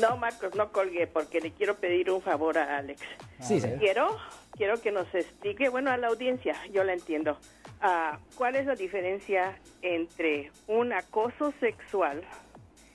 No, Marcos, no colgué porque le quiero pedir un favor a Alex. Sí, sí. Quiero, quiero que nos explique, bueno, a la audiencia, yo la entiendo, ah, cuál es la diferencia entre un acoso sexual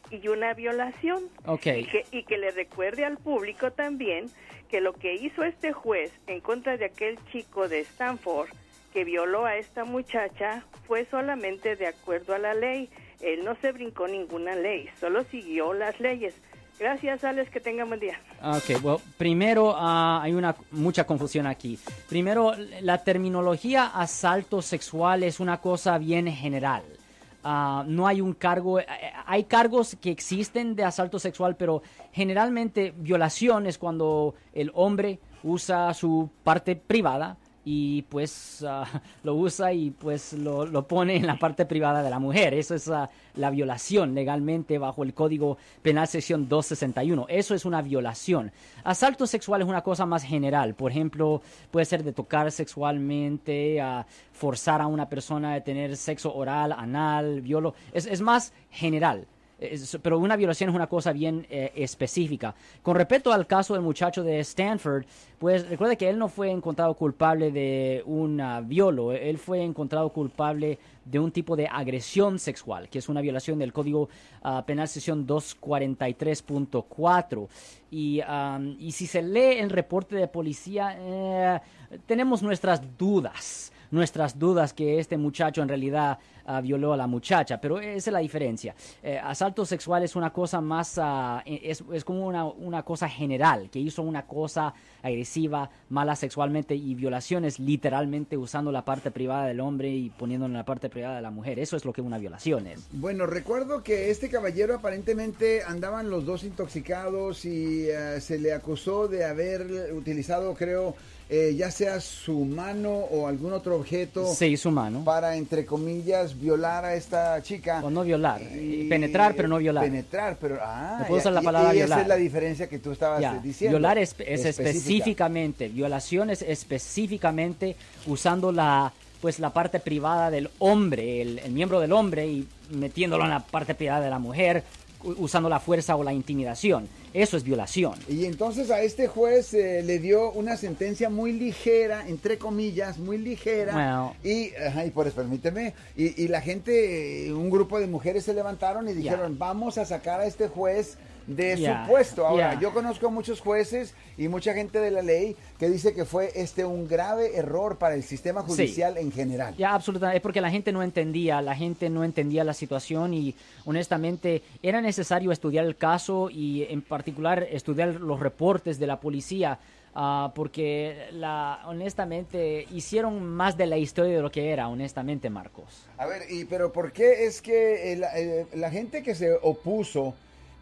y una violación. Ok. Y que, y que le recuerde al público también que lo que hizo este juez en contra de aquel chico de Stanford que violó a esta muchacha fue solamente de acuerdo a la ley. Él no se brincó ninguna ley, solo siguió las leyes. Gracias, Alex, que tenga buen día. Ok, bueno, primero ah, hay una mucha confusión aquí. Primero, la terminología asalto sexual es una cosa bien general. Ah, no hay un cargo, eh, hay cargos que existen de asalto sexual, pero generalmente violación es cuando el hombre usa su parte privada y pues ah, lo usa y pues lo, lo pone en la parte privada de la mujer. Eso es ah, la violación legalmente bajo el Código Penal sección 261. Eso es una violación. Asalto sexual es una cosa más general. Por ejemplo, puede ser de tocar sexualmente, a forzar a una persona a tener sexo oral, anal, violo. Es, es más general. Es- pero una violación es una cosa bien eh, específica. Con respecto al caso del muchacho de Stanford, pues recuerde que él no fue encontrado culpable de un ah, violo, él fue encontrado culpable de un tipo de agresión sexual, que es una violación del Código ah, Penal sección 243.4. Y, am, y si se lee el reporte de policía, eh, tenemos nuestras dudas nuestras dudas que este muchacho en realidad ah, violó a la muchacha, pero esa es la diferencia. Eh, asalto sexual es una cosa más, ah, es, es como una, una cosa general, que hizo una cosa agresiva, mala sexualmente y violaciones literalmente usando la parte privada del hombre y poniéndolo en la parte privada de la mujer. Eso es lo que una violación es. Bueno, recuerdo que este caballero aparentemente andaban los dos intoxicados y eh, se le acusó de haber utilizado, creo, eh, ya sea su mano o algún otro objeto Se hizo humano. para, entre comillas, violar a esta chica. O no violar. Y- Penetrar, pero no violar. Penetrar, pero... Ah, No puedo usar la palabra y esa violar. es la diferencia que tú estabas Ya, eh, diciendo. Violar es, es Específica. específicamente, violación es específicamente usando la pues la parte privada del hombre, el, el miembro del hombre y metiéndolo en la parte privada de la mujer, usando la fuerza o la intimidación. Eso es violación. Y entonces a este juez eh, le dio una sentencia muy ligera, entre comillas, muy ligera. Bueno. Y, ajá, y por eso, permíteme, y, y la gente, eh, un grupo de mujeres se levantaron y dijeron, vamos a sacar a este juez de Ya, su puesto. Ahora, yo conozco a muchos jueces y mucha gente de la ley que dice que fue este un grave error para el sistema Sí. judicial en general. Ya, absolutamente. Es porque la gente no entendía, la gente no entendía la situación y honestamente era necesario estudiar el caso y en particular estudiar los reportes de la policía. ah, porque la, honestamente hicieron más de la historia de lo que era, honestamente, Marcos. A ver, y pero ¿por qué es que el- eh, la gente que se opuso,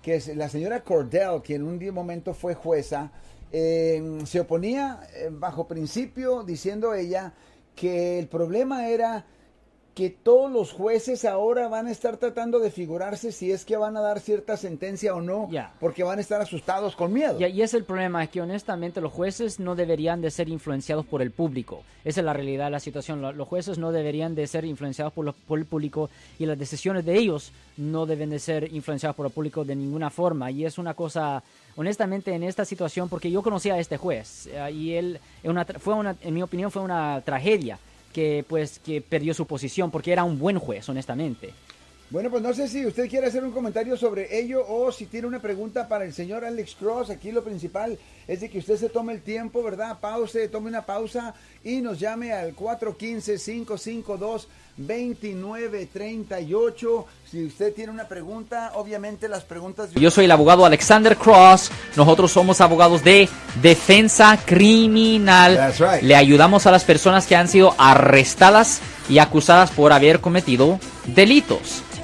que la señora Cordell, que en un momento fue jueza, eh, se oponía eh, bajo principio diciendo ella que el problema era que todos los jueces ahora van a estar tratando de figurarse si es que van a dar cierta sentencia o no, porque van a estar asustados con miedo. Y, y es el problema, es que honestamente los jueces no deberían de ser influenciados por el público. Esa es la realidad de la situación. Lo- Los jueces no deberían de ser influenciados por, el público y las decisiones de ellos no deben de ser influenciadas por el público de ninguna forma. Y es una cosa, honestamente, en esta situación, porque yo conocí a este juez eh, y él, una fue una, en mi opinión, fue una tragedia que pues que perdió su posición porque era un buen juez, honestamente. Bueno, pues no sé si usted quiere hacer un comentario sobre ello o si tiene una pregunta para el señor Alex Cross. Aquí lo principal es de que usted se tome el tiempo, ¿verdad? Pause, tome una pausa y nos llame al 415-552-2938. Si usted tiene una pregunta, obviamente las preguntas... Yo soy el abogado Alexander Cross. Nosotros somos abogados de defensa criminal. That's right. Le ayudamos a las personas que han sido arrestadas y acusadas por haber cometido delitos.